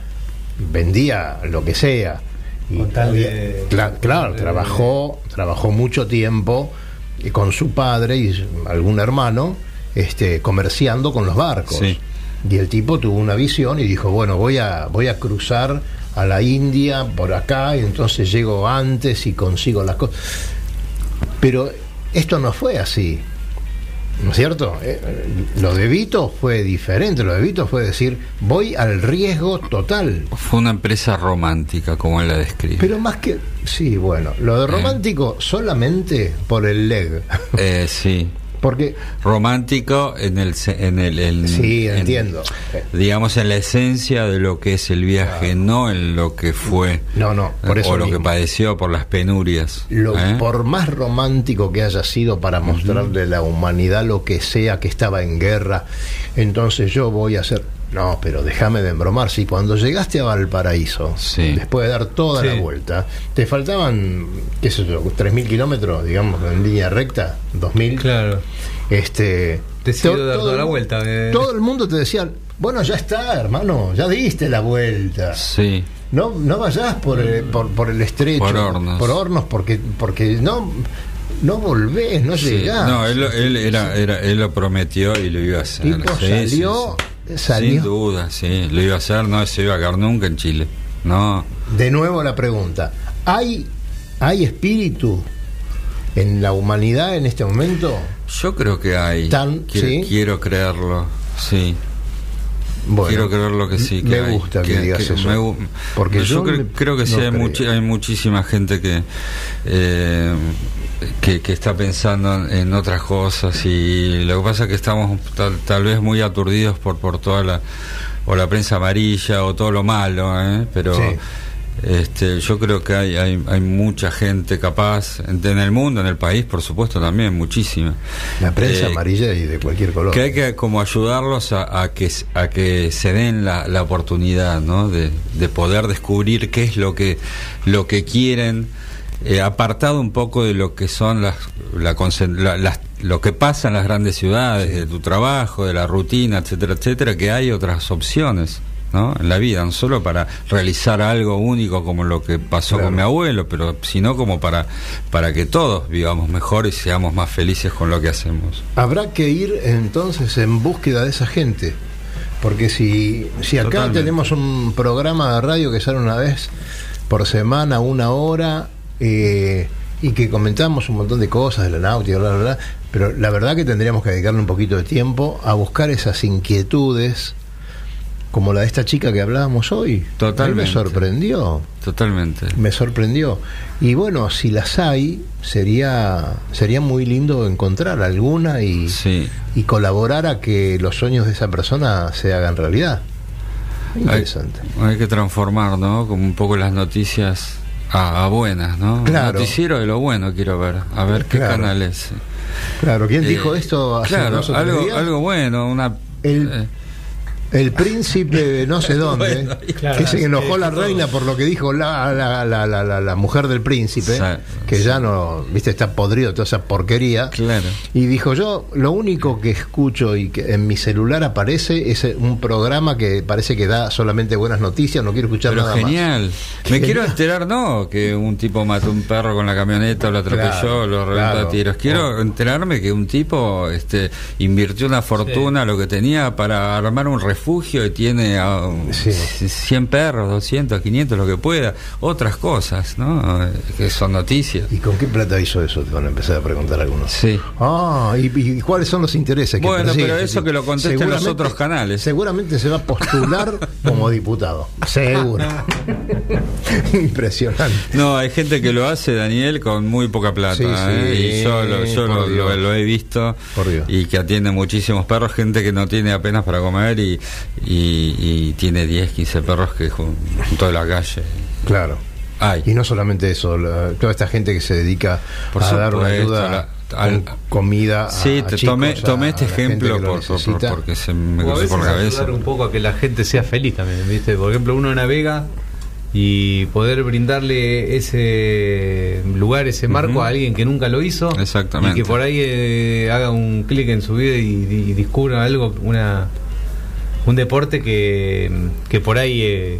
vendía lo que sea. Y tal de- claro, de- trabajó, trabajó mucho tiempo y con su padre y algún hermano este, comerciando con los barcos. Sí. Y el tipo tuvo una visión y dijo, bueno, voy a, voy a cruzar a la India por acá y entonces llego antes y consigo las cosas. Pero esto no fue así. ¿No es cierto? Eh, lo de Vito fue diferente. Lo de Vito fue decir, voy al riesgo total. Fue una empresa romántica, como él la describe. Pero más que... Sí, bueno, lo de romántico solamente por el leg. Eh, sí. Porque, Romántico en el... En el en- sí, en- entiendo. digamos en la esencia de lo que es el viaje, no en lo que fue No, no, por eso o lo que padeció por las penurias. Lo, ¿eh? Por más romántico que haya sido para mostrarle a la humanidad lo que sea que estaba en guerra, entonces yo voy a hacer. No, pero déjame de embromar. Si cuando llegaste a Valparaíso, Sí. después de dar toda Sí. la vuelta, te faltaban, qué sé yo, 3.000 kilómetros, digamos, en línea recta, 2.000. Claro. Este, Decidió to- dar todo toda la vuelta, eh. Todo el mundo te decía, bueno, ya está, hermano, ya diste la vuelta. Sí. No, no vayas por, el- por, por el estrecho. Por Hornos. Por hornos, porque, porque no, no volvés, no Sí. llegás. No, él, era, era, él lo prometió y lo iba a hacer. Tipo, Sí, salió- sí, sí. Salió. Sin duda, sí. Lo iba a hacer, no se iba a quedar nunca en Chile. No. De nuevo la pregunta. ¿Hay, ¿Hay espíritu en la humanidad en este momento? Yo creo que hay. Tan- quiero, ¿sí? quiero creerlo, sí. Bueno, quiero creerlo que sí. Que me hay, gusta que, digas eso. me porque yo, yo, cre- me- creo que sí, hay, muchi- hay muchísima gente que, eh, que, que está pensando en, en otras cosas y lo que pasa es que estamos tal, tal vez muy aturdidos por, por toda la o la prensa amarilla o todo lo malo, ¿eh? pero Sí. Este, yo creo que hay, hay, hay mucha gente capaz en, el mundo, en el país, por supuesto también, muchísima. La prensa Eh, amarilla y de cualquier color. que hay que como ayudarlos a, a que a que se den la, la oportunidad ¿no? de, de poder descubrir qué es lo que lo que quieren eh, apartado un poco de lo que son las, la la- las- lo que pasa en las grandes ciudades de tu trabajo de la rutina etcétera etcétera que hay otras opciones ¿no? en la vida no solo para realizar algo único como lo que pasó Claro. con mi abuelo pero sino como para para que todos vivamos mejor y seamos más felices con lo que hacemos Habrá que ir entonces en búsqueda de esa gente. Porque si, si acá Totalmente. tenemos un programa de radio que sale una vez por semana, una hora, eh, y que comentamos un montón de cosas de la náutica, bla, bla, bla, pero la verdad que tendríamos que dedicarle un poquito de tiempo a buscar esas inquietudes, como la de esta chica que hablábamos hoy. A mí Totalmente. Me sorprendió. Totalmente. Me sorprendió. Y bueno, si las hay, sería, sería muy lindo encontrar alguna y, Sí. y colaborar a que los sueños de esa persona se hagan realidad. Interesante. Hay que transformar, ¿no? Como un poco las noticias a, a buenas, ¿no? Claro. Noticiero de lo bueno quiero ver. A ver qué Claro. canal es. Claro, ¿quién Eh, dijo esto hace Claro, algo, días? algo bueno, una... El- eh, El príncipe de no sé dónde, Bueno, claro, que se sí, enojó la reina por lo que dijo la, la, la, la, la- la mujer del príncipe, Sí, que sí. ya no, viste, está podrido toda esa porquería. Claro. Y dijo yo, lo único que escucho y que en mi celular aparece es un programa que parece que da solamente buenas noticias, no quiero escuchar Pero nada genial. Me Genial. quiero enterar, no, que un tipo mató un perro con la camioneta, lo atropelló, Claro, lo reventó claro. a tiros. Quiero Oh. enterarme que un tipo este, invirtió una fortuna, lo que tenía, para armar un refugio y tiene a, Sí. 100 perros, 200, 500, lo que pueda. Otras cosas, ¿no? Eh, Que son noticias. ¿Y con qué plata hizo eso? Te van a empezar a preguntar algunos. Sí. Ah, ¿y, y cuáles son los intereses que Bueno, persigue pero eso que lo contesten los otros canales. Seguramente se va a postular como diputado. Seguro. Impresionante. No, hay gente que lo hace, Daniel, con muy poca plata. Sí, sí, ¿eh? y yo, lo, yo lo, Dios. lo- lo he visto. Por Dios. Y que atiende muchísimos perros, gente que no tiene apenas para comer y, y, y tiene 10, 15 perros que jun- junto de la calle. Claro. Hay. Y no solamente eso, la- toda esta gente que se dedica Por a dar una ayuda la- con al- comida. a- Sí, a te chicos, tomé, a- tomé a este ejemplo por, por- porque se me a cruzó por la cabeza. ayudar un poco a que la gente sea feliz también, ¿viste? Por ejemplo, uno navega y poder brindarle ese lugar, ese marco a alguien que nunca lo hizo. Exactamente. Y que por ahí eh, haga un clic en su vida y, y descubra algo, una un deporte que, que por ahí eh,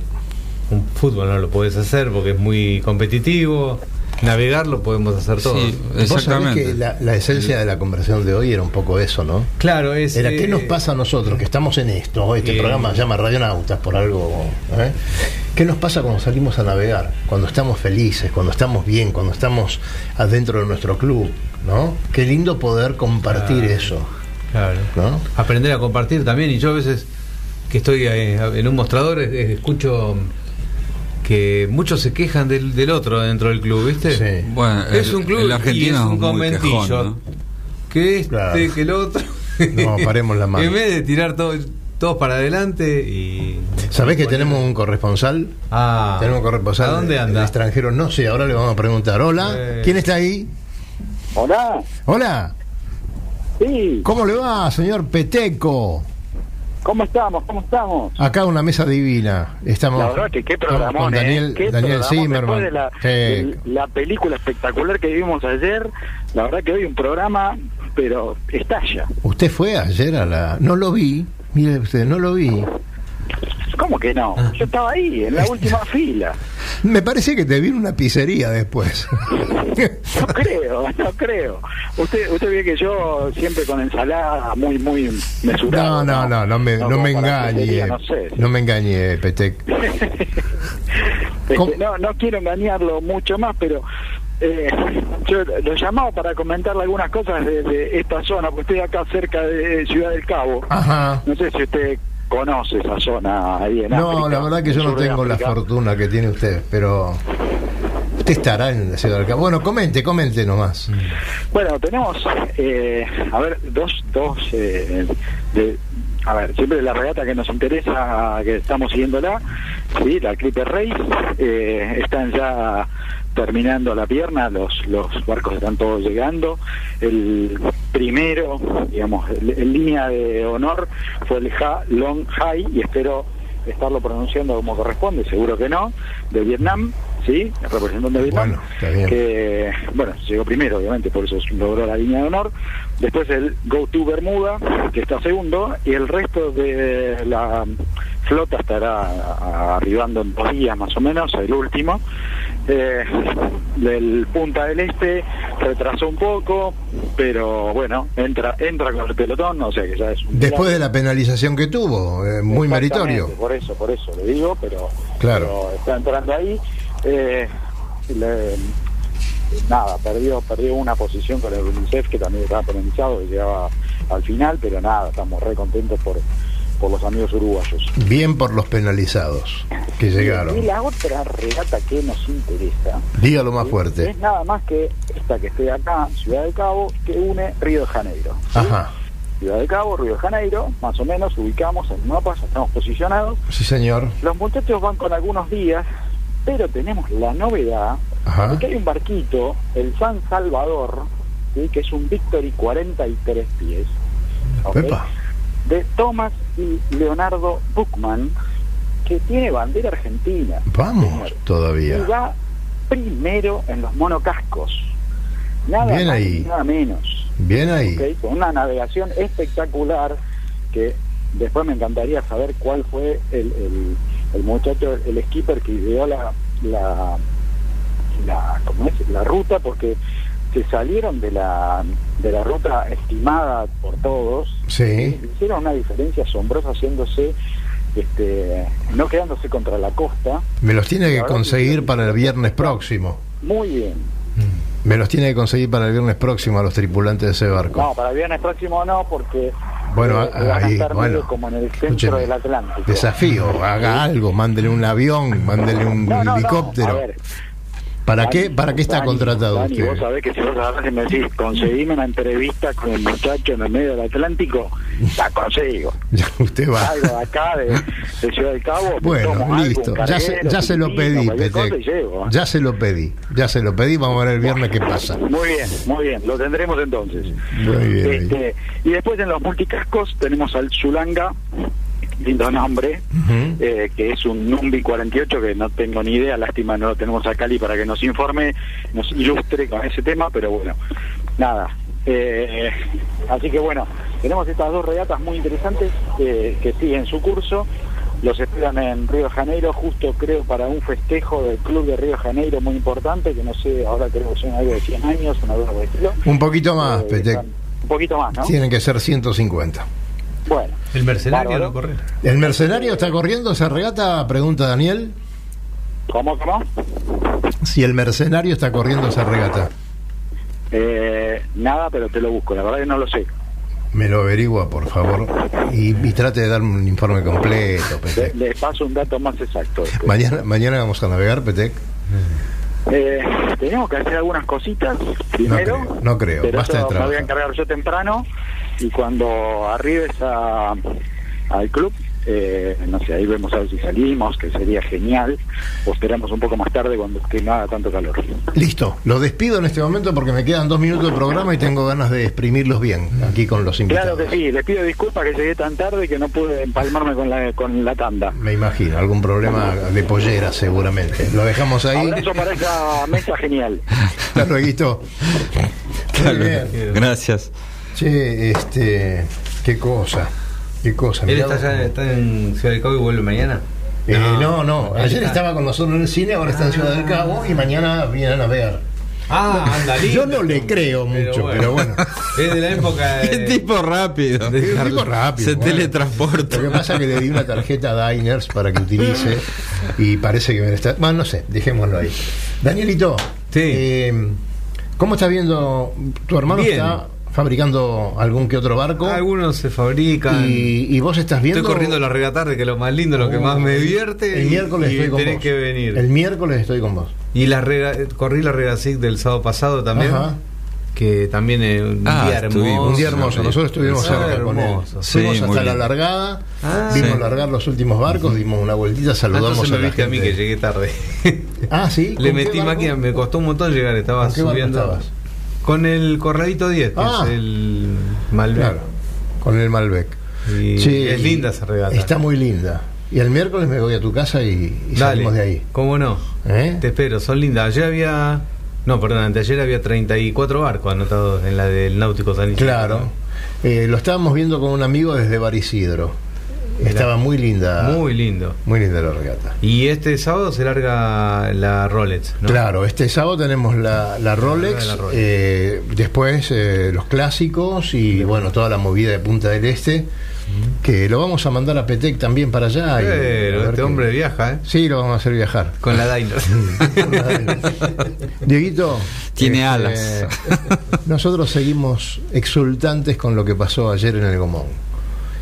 un fútbol no lo puedes hacer porque es muy competitivo. Navegar lo podemos hacer todo. Sí, Vos sabés exactamente. que la, la esencia de la conversación de hoy era un poco eso, ¿no? Claro, es. Era qué eh, nos pasa a nosotros que estamos en esto. Este eh, programa se llama Radionautas por algo. ¿eh? ¿Qué nos pasa cuando salimos a navegar? Cuando estamos felices, cuando estamos bien, cuando estamos adentro de nuestro club, ¿no? Qué lindo poder compartir Claro. eso, Claro. ¿no? aprender a compartir también y yo a veces que estoy eh, en un mostrador escucho que muchos se quejan del, del otro dentro del club, ¿viste? Sí. Bueno, Es el- un club el y argentino es un conventillo. quejón, ¿no? Que este, Claro. que el otro. No, paremos la mano. En vez de tirar todo, todos para adelante y. ¿Sabés que tenemos un corresponsal? Ah, tenemos un corresponsal ¿A dónde de- anda? extranjero. No sé, ahora le vamos a preguntar. Hola, Eh. ¿quién está ahí? Hola, Hola, sí, ¿cómo le va, señor Peteco? ¿Cómo estamos? ¿Cómo estamos? Acá una mesa divina. Estamos La verdad que qué programón, con Daniel, ¿eh? Daniel programón. Zimmerman. Después de la, Sí. de la película espectacular que vimos ayer, la verdad que hoy un programa, pero estalla. Usted fue ayer a la... No lo vi, mire usted, no lo vi. ¿Cómo que no? Yo estaba ahí, en la última fila. Me parece que te vi en una pizzería después. No creo, no creo. Usted usted ve que yo siempre con ensalada muy, muy mesurado. No, no, no, no me, no como me engañe. No sé. No me engañe, Petec. Este, no, no quiero engañarlo mucho más, pero eh, yo lo llamaba para comentarle algunas cosas de, de esta zona, porque estoy acá cerca de Ciudad del Cabo. Ajá. No sé si usted conoce esa zona ahí en No, África, la verdad que yo no tengo la fortuna que tiene usted, pero usted estará en la ciudad del Cabo. Bueno, comente, comente nomás. Bueno, tenemos, eh, a ver, dos, dos, eh, de, a ver, siempre la regata que nos interesa, que estamos siguiéndola, sí, la Clipper Race, eh, están ya terminando la pierna, los, los barcos están todos llegando. El primero, digamos, en línea de honor fue el Ha Long Hai, y espero estarlo pronunciando como corresponde, seguro que no, de Vietnam, ¿sí? El representante de Vietnam Bueno, está bien. que bueno, llegó primero, obviamente, por eso logró la línea de honor. Después el Go to Bermuda, que está segundo, y el resto de la flota estará arribando en dos días más o menos, el último. Eh, del Punta del Este retrasó un poco, pero bueno, entra entra con el pelotón, o sea que ya es un Después de la penalización que tuvo, eh, muy meritorio. Por eso, por eso le digo, pero, Claro. pero está entrando ahí. Eh, le- nada, perdió perdió una posición con el UNICEF que también estaba penalizado, que llegaba al final, pero nada, estamos re contentos por, por los amigos uruguayos. Bien por los penalizados que Y llegaron. la otra regata que nos interesa Dígalo más fuerte. es nada más que esta que estoy acá, Ciudad del Cabo, que une Río de Janeiro. ¿sí? Ajá. Ciudad del Cabo, Río de Janeiro, más o menos ubicamos en el mapa, ya estamos posicionados. Sí, señor. Los muchachos van con algunos días, pero tenemos la novedad Ajá. de que hay un barquito, el San Salvador, ¿sí? que es un Victory 43 pies, de Thomas y Leonardo Buchmann, que tiene bandera argentina. Vamos señor. Y todavía. va primero en los monocascos. Nada Bien más ahí. y nada menos. Bien ahí. Con una navegación espectacular que después me encantaría saber cuál fue el, el, el muchacho, el skipper que ideó la, la, la, ¿cómo es? la ruta porque se salieron de la, de la ruta estimada por todos Sí. hicieron una diferencia asombrosa haciéndose este no quedándose contra la costa Me los tiene que conseguir para el viernes próximo. muy bien Me los tiene que conseguir para el viernes próximo a los tripulantes de ese barco. no para el viernes próximo no porque Bueno, eh, van a ahí, estar bueno. como en el centro del Atlántico Desafío, haga algo, mándele un avión, mándele un No, no, no, helicóptero. a ver, ¿Para qué, para qué está Dani, contratado Dani, usted? vos sabés que si vos agarrás y me decís, conseguime una entrevista con el muchacho en el medio del Atlántico, la consigo. Ya usted va. Salgo de acá, de, de Ciudad del Cabo, Bueno, listo. Ya se, ya se lo pedí, Petec. ¿eh? Ya se lo pedí. Ya se lo pedí. Vamos a ver el viernes qué pasa. Muy bien, muy bien, lo tendremos entonces. Muy bien. Este, y después en los multicascos tenemos al Zulanga, lindo nombre, Ujú. eh, que es un Numbi 48 que no tengo ni idea, lástima no lo tenemos a Cali para que nos informe, nos ilustre con ese tema, pero bueno, nada. Eh, así que bueno, tenemos estas dos regatas muy interesantes eh, que siguen su curso. Los esperan en Río de Janeiro, justo creo para un festejo del Club de Río de Janeiro muy importante, que no sé, ahora creo que son algo de 100 años, una cosa. Un poquito más, Eh, Un poquito más, ¿no? Tienen que ser 150. Bueno, El mercenario no corre. ¿El mercenario está corriendo esa regata? Pregunta Daniel. ¿cómo, cómo? Si el mercenario está corriendo esa regata. Eh, nada, pero te lo busco, la verdad que no lo sé. Me lo averigua, por favor. Y, y trate de darme un informe completo, Le, Petec. le paso un dato más exacto. Mañana, mañana vamos a navegar, Petec. Eh, tenemos que hacer algunas cositas primero. creo, no creo, Pero basta eso de me voy a encargar yo temprano y cuando arribes a, al club, eh, no sé, ahí vemos a ver si salimos, que sería genial. O esperamos un poco más tarde cuando esté no haga tanto calor. Listo, lo despido en este momento porque me quedan dos minutos de programa y tengo ganas de exprimirlos bien aquí con los invitados. Claro que sí, les pido disculpas que llegué tan tarde que no pude empalmarme con la, con la tanda. Me imagino, algún problema de pollera seguramente. Lo dejamos ahí. Abrazo para esa mesa genial. Hasta luego. Bien. Gracias. Che, este, qué cosa, qué cosa. ¿Él está, ya, está en Ciudad del Cabo y vuelve mañana? Eh, no, no, ayer está- estaba con nosotros en el cine, ahora está en Ciudad del Cabo y mañana viene a navegar. Ah, anda lindo. Yo no le creo mucho, pero bueno. Es de la época de... Qué tipo rápido. Tipo rápido. Se bueno. teletransporta. Lo que pasa es que le di una tarjeta Diners para que utilice y parece que me está. Bueno, no sé, dejémoslo ahí. Danielito, Sí. eh, ¿cómo estás viendo? ¿Tu hermano Bien. está fabricando algún que otro barco? Algunos se fabrican. Y, y vos estás viendo. Estoy corriendo la regatarde, que es lo más lindo, lo que más me divierte. El y- miércoles y estoy con tenés vos. que venir. El miércoles estoy con vos. Y la rega, corrí la Regasig del sábado pasado también. Ajá. Que también es un Ah, día estuvimos. hermoso. Un día hermoso. Nosotros estuvimos Ah, cerca con él. hermoso. Sí, Fuimos hasta la largada, Ah. vimos Sí. largar los últimos barcos, dimos una vueltita, Ah, saludamos Entonces a me la viste a mí que llegué tarde. Ah, sí. Le ¿Con qué metí máquina, me costó un montón llegar, estaba ¿Con qué barco subiendo. estabas? Con el Corralito 10, que Ah. es el Malbec. Claro, con el Malbec. Y Sí, es linda esa regata. Está muy linda. Y el miércoles me voy a tu casa y, y Dale, salimos de ahí. ¿Cómo no? ¿Eh? Te espero, son lindas. Ayer había. No, perdón, anteayer había 34 barcos anotados en la del Náutico San Isidro. Claro. Eh, lo estábamos viendo con un amigo desde Barisidro. Estaba muy linda. Muy lindo. muy linda la regata. Y este sábado se larga la Rolex, ¿no? Claro, este sábado tenemos la, la Rolex, La Rolex. eh, después eh, los clásicos y bueno, toda la movida de Punta del Este. que lo vamos a mandar a Petec también para allá. Pero este hombre viaja, ¿eh? Sí, lo vamos a hacer viajar. Con la Daimler. Dieguito. Tiene este, alas. Nosotros seguimos exultantes con lo que pasó ayer en el Gomón.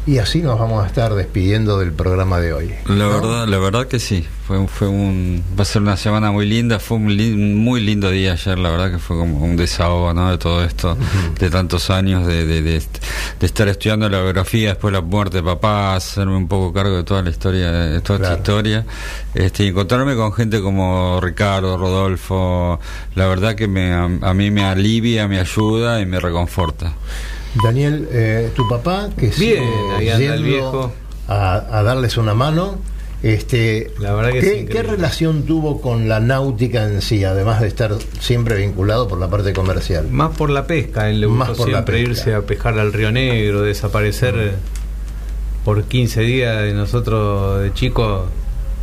Y así nos vamos a estar despidiendo del programa de hoy. La verdad, la verdad que sí. Fue, fue un, va a ser una semana muy linda. Fue un, li- muy lindo día ayer. La verdad que fue como un desahogo, ¿no? De todo esto, de tantos años de, de, de, est- de estar estudiando la biografía, después la muerte de papá, hacerme un poco cargo de toda la historia, de toda Claro. esta historia, este, encontrarme con gente como Ricardo, Rodolfo. La verdad que me, a, a mí me alivia, me ayuda y me reconforta. Daniel, eh, tu papá, que Bien, sigue ahí anda el yendo viejo. A, a darles una mano. Este, La verdad que es ¿qué, relación tuvo con la náutica en sí, además de estar siempre vinculado por la parte comercial? Más por la pesca, él le Más gustó por siempre irse a pescar al Río Negro, desaparecer eh, por 15 días de nosotros de chicos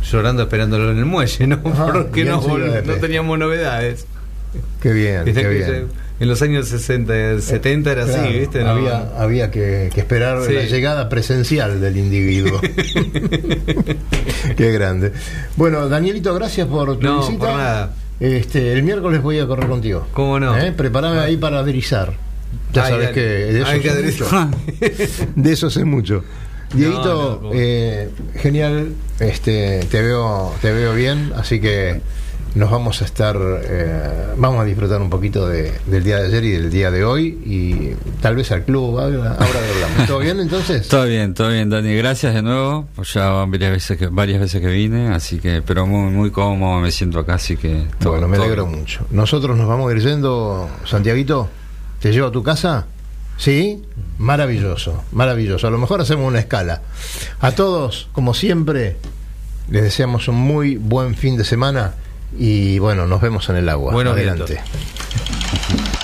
llorando esperándolo en el muelle, ¿no? Porque no, no teníamos novedades. Qué bien, qué bien. se- En los años 60, 70 era Claro, así, ¿viste? No- Había, había que, que esperar Sí. la llegada presencial del individuo. Qué grande. Bueno, Danielito, gracias por tu No, visita. por nada. Este, el miércoles voy a correr contigo. ¿Cómo no? ¿Eh? Preparame ahí para aderizar. Ya Ay, sabes dale. que de eso, que mucho. de eso sé mucho. Dieguito, eh, genial, este, te veo, te veo bien, así que nos vamos a estar, eh, vamos a disfrutar un poquito de- del día de ayer y del día de hoy y tal vez al club, ahora, ahora hablamos. ¿Todo bien entonces? Todo bien, todo bien, Dani. Gracias de nuevo. Pues ya van varias veces que varias veces que vine, así que, pero muy muy cómodo me siento acá, así que. todo- bueno, me todo alegro mucho. Nosotros nos vamos a ir yendo, Santiaguito, ¿te llevo a tu casa? ¿Sí? Maravilloso, maravilloso. A lo mejor hacemos una escala. A todos, como siempre, les deseamos un muy buen fin de semana y bueno, nos vemos en el agua. Buenos Adelante. vientos.